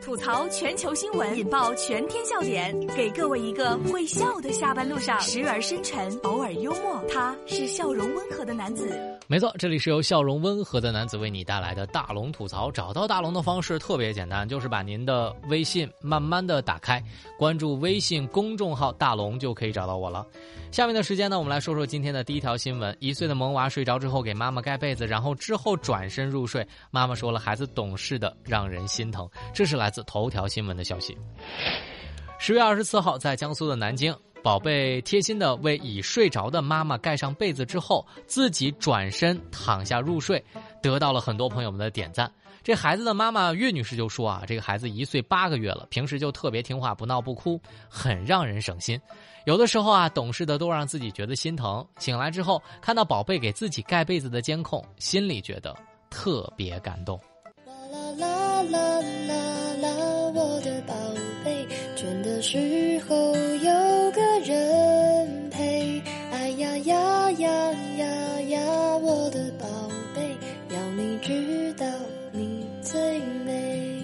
吐槽全球新闻，引爆全天笑点，给各位一个会笑的下班路上，时而深沉，偶尔幽默。他是笑容温和的男子。没错，这里是由笑容温和的男子为你带来的大龙吐槽。找到大龙的方式特别简单，就是把您的微信慢慢的打开，关注微信公众号“大龙”就可以找到我了。下面的时间呢，我们来说说今天的第一条新闻：一岁的萌娃睡着之后给妈妈盖被子，然后之后转身入睡。妈妈说了，孩子懂事的让人心疼。这是来自头条新闻的消息。十月二十四号，在江苏的南京，宝贝贴心的为已睡着的妈妈盖上被子之后，自己转身躺下入睡，得到了很多朋友们的点赞。这孩子的妈妈岳女士就说啊，这个孩子一岁八个月了，平时就特别听话，不闹不哭，很让人省心。有的时候啊，懂事的都让自己觉得心疼。醒来之后，看到宝贝给自己盖被子的监控，心里觉得特别感动。啦啦啦啦啦啦，我的宝贝，倦的时候呀呀，我的宝贝，要你知道你最美。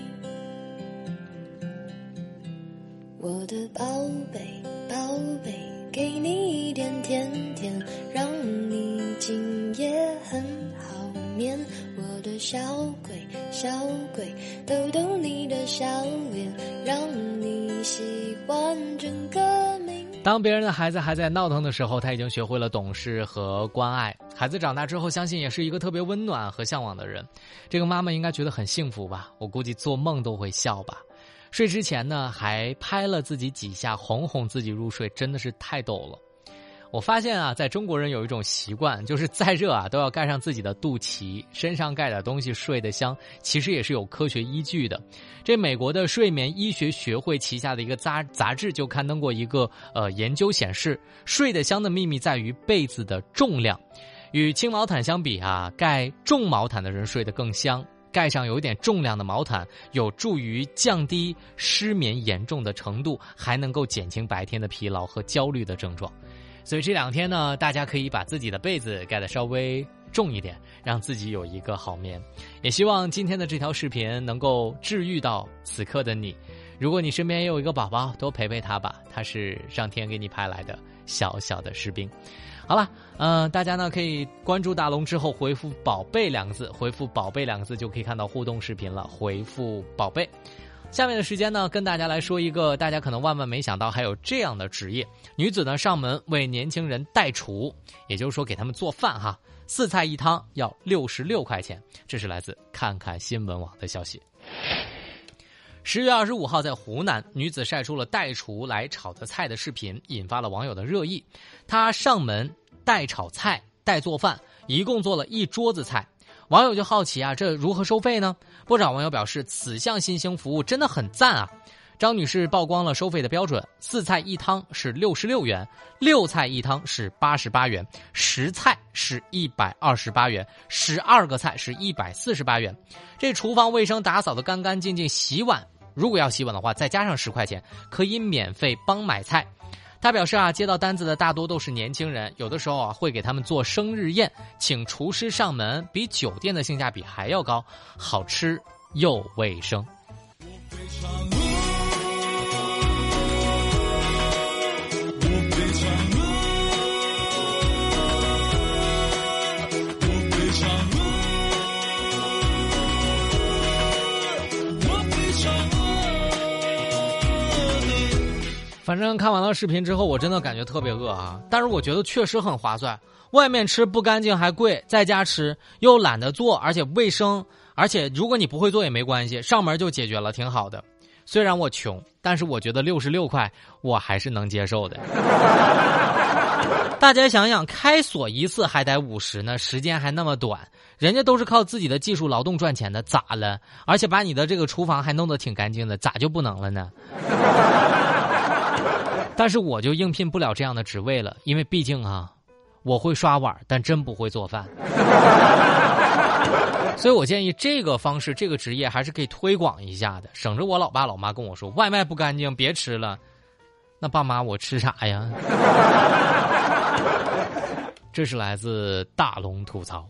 我的宝贝，宝贝，给你一点甜甜，让你今夜很好眠。我的小鬼，小鬼，逗逗你的笑脸，让你喜欢整个。当别人的孩子还在闹腾的时候，他已经学会了懂事和关爱。孩子长大之后，相信也是一个特别温暖和向往的人。这个妈妈应该觉得很幸福吧？我估计做梦都会笑吧。睡之前呢，还拍了自己几下，哄哄自己入睡，真的是太逗了。我发现啊，在中国人有一种习惯，就是再热啊都要盖上自己的肚脐，身上盖点东西睡得香。其实也是有科学依据的。这美国的睡眠医学学会旗下的一个杂杂志就刊登过一个呃研究显示，睡得香的秘密在于被子的重量。与轻毛毯相比啊，盖重毛毯的人睡得更香。盖上有一点重量的毛毯，有助于降低失眠严重的程度，还能够减轻白天的疲劳和焦虑的症状。所以这两天呢，大家可以把自己的被子盖得稍微重一点，让自己有一个好眠。也希望今天的这条视频能够治愈到此刻的你。如果你身边也有一个宝宝，多陪陪他吧，他是上天给你派来的小小的士兵。好了，嗯，大家呢可以关注大龙之后回复“宝贝”两个字，回复“宝贝”两个字就可以看到互动视频了。回复“宝贝”，下面的时间呢，跟大家来说一个大家可能万万没想到还有这样的职业：女子呢上门为年轻人代厨，也就是说给他们做饭哈，四菜一汤要六十六块钱。这是来自看看新闻网的消息。十月二十五号，在湖南，女子晒出了代厨来炒的菜的视频，引发了网友的热议。她上门代炒菜、代做饭，一共做了一桌子菜。网友就好奇啊，这如何收费呢？不少网友表示，此项新兴服务真的很赞啊。张女士曝光了收费的标准：四菜一汤是六十六元，六菜一汤是八十八元，十菜是一百二十八元，十二个菜是一百四十八元。这厨房卫生打扫的干干净净，洗碗。如果要洗碗的话，再加上十块钱，可以免费帮买菜。他表示啊，接到单子的大多都是年轻人，有的时候啊会给他们做生日宴，请厨师上门，比酒店的性价比还要高，好吃又卫生。反正看完了视频之后，我真的感觉特别饿啊！但是我觉得确实很划算，外面吃不干净还贵，在家吃又懒得做，而且卫生，而且如果你不会做也没关系，上门就解决了，挺好的。虽然我穷，但是我觉得六十六块我还是能接受的。大家想想，开锁一次还得五十呢，时间还那么短，人家都是靠自己的技术劳动赚钱的，咋了？而且把你的这个厨房还弄得挺干净的，咋就不能了呢？但是我就应聘不了这样的职位了，因为毕竟啊，我会刷碗，但真不会做饭。所以我建议这个方式，这个职业还是可以推广一下的，省着我老爸老妈跟我说外卖不干净，别吃了。那爸妈我吃啥呀？这是来自大龙吐槽。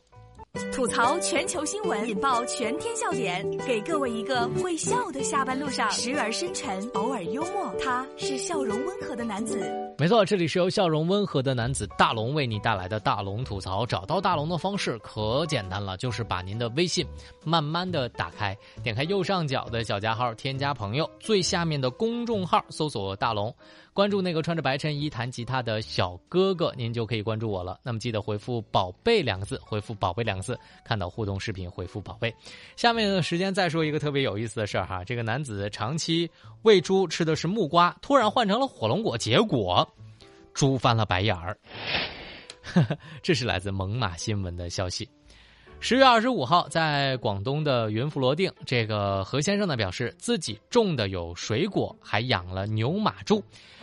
吐槽全球新闻，引爆全天笑点，给各位一个会笑的下班路上，时而深沉，偶尔幽默。他是笑容温和的男子。没错，这里是由笑容温和的男子大龙为你带来的大龙吐槽。找到大龙的方式可简单了，就是把您的微信慢慢的打开，点开右上角的小加号，添加朋友，最下面的公众号搜索大龙，关注那个穿着白衬衣弹吉他的小哥哥，您就可以关注我了。那么记得回复“宝贝”两个字，回复“宝贝”两个字，看到互动视频回复“宝贝”。下面的时间再说一个特别有意思的事儿哈，这个男子长期喂猪吃的是木瓜，突然换成了火龙果，结果。猪翻了白眼儿，这是来自猛犸新闻的消息。十月二十五号，在广东的云浮罗定，这个何先生呢表示自己种的有水果，还养了牛马猪。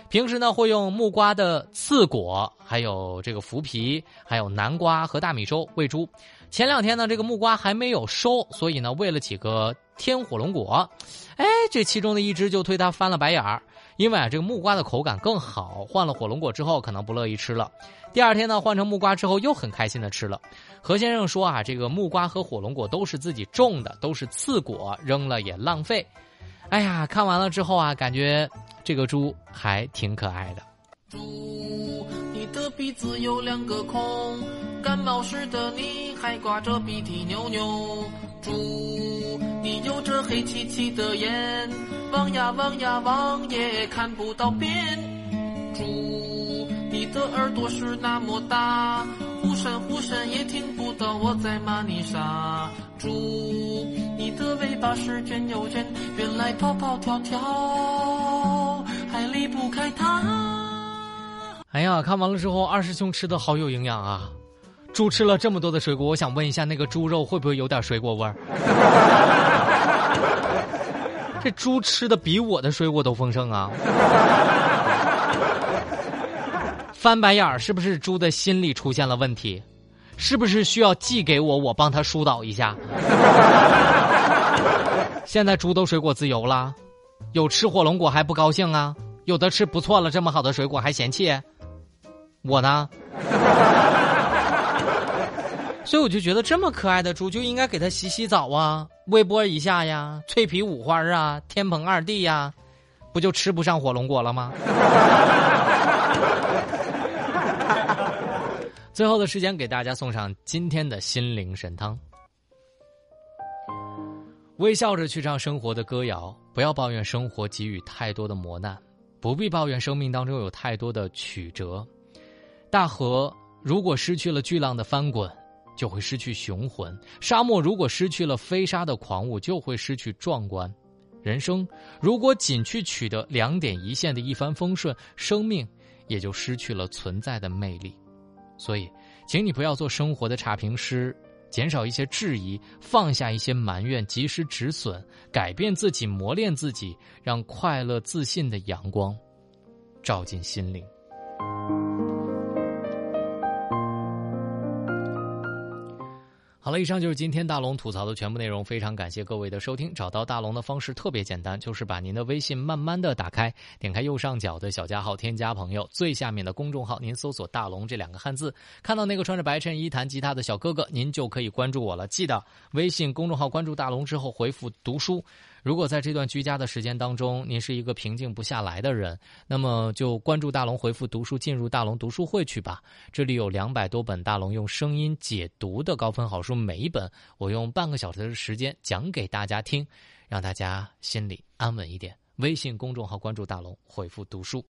平时呢会用木瓜的刺果，还有这个麸皮，还有南瓜和大米粥喂猪。前两天呢，这个木瓜还没有收，所以呢喂了几个天火龙果。哎，这其中的一只就推他翻了白眼儿。因为啊，这个木瓜的口感更好，换了火龙果之后可能不乐意吃了。第二天呢，换成木瓜之后又很开心的吃了。何先生说啊，这个木瓜和火龙果都是自己种的，都是次果，扔了也浪费。哎呀，看完了之后啊，感觉这个猪还挺可爱的。猪，你的鼻子有两个孔，感冒时的你还挂着鼻涕牛牛。猪，你有着黑漆漆的眼。望呀望呀望也看不到边，猪，你的耳朵是那么大，忽闪忽闪也听不到我在骂你傻。猪，你的尾巴是卷又卷，原来跑跑跳跳还离不开它。哎呀，看完了之后，二师兄吃的好有营养啊！猪吃了这么多的水果，我想问一下，那个猪肉会不会有点水果味儿？这猪吃的比我的水果都丰盛啊！翻白眼儿是不是猪的心理出现了问题？是不是需要寄给我，我帮他疏导一下？现在猪都水果自由了，有吃火龙果还不高兴啊？有的吃不错了，这么好的水果还嫌弃？我呢？所以我就觉得这么可爱的猪就应该给它洗洗澡啊。微波一下呀，脆皮五花啊，天蓬二弟呀，不就吃不上火龙果了吗？最后的时间给大家送上今天的心灵神汤。微笑着去唱生活的歌谣，不要抱怨生活给予太多的磨难，不必抱怨生命当中有太多的曲折。大河如果失去了巨浪的翻滚。就会失去雄浑。沙漠如果失去了飞沙的狂舞，就会失去壮观。人生如果仅去取得两点一线的一帆风顺，生命也就失去了存在的魅力。所以，请你不要做生活的差评师，减少一些质疑，放下一些埋怨，及时止损，改变自己，磨练自己，让快乐自信的阳光照进心灵。好了，以上就是今天大龙吐槽的全部内容。非常感谢各位的收听。找到大龙的方式特别简单，就是把您的微信慢慢的打开，点开右上角的小加号，添加朋友，最下面的公众号，您搜索“大龙”这两个汉字，看到那个穿着白衬衣弹吉他的小哥哥，您就可以关注我了。记得微信公众号关注大龙之后回复“读书”。如果在这段居家的时间当中，您是一个平静不下来的人，那么就关注大龙，回复“读书”，进入大龙读书会去吧。这里有两百多本大龙用声音解读的高分好书，每一本我用半个小时的时间讲给大家听，让大家心里安稳一点。微信公众号关注大龙，回复“读书”。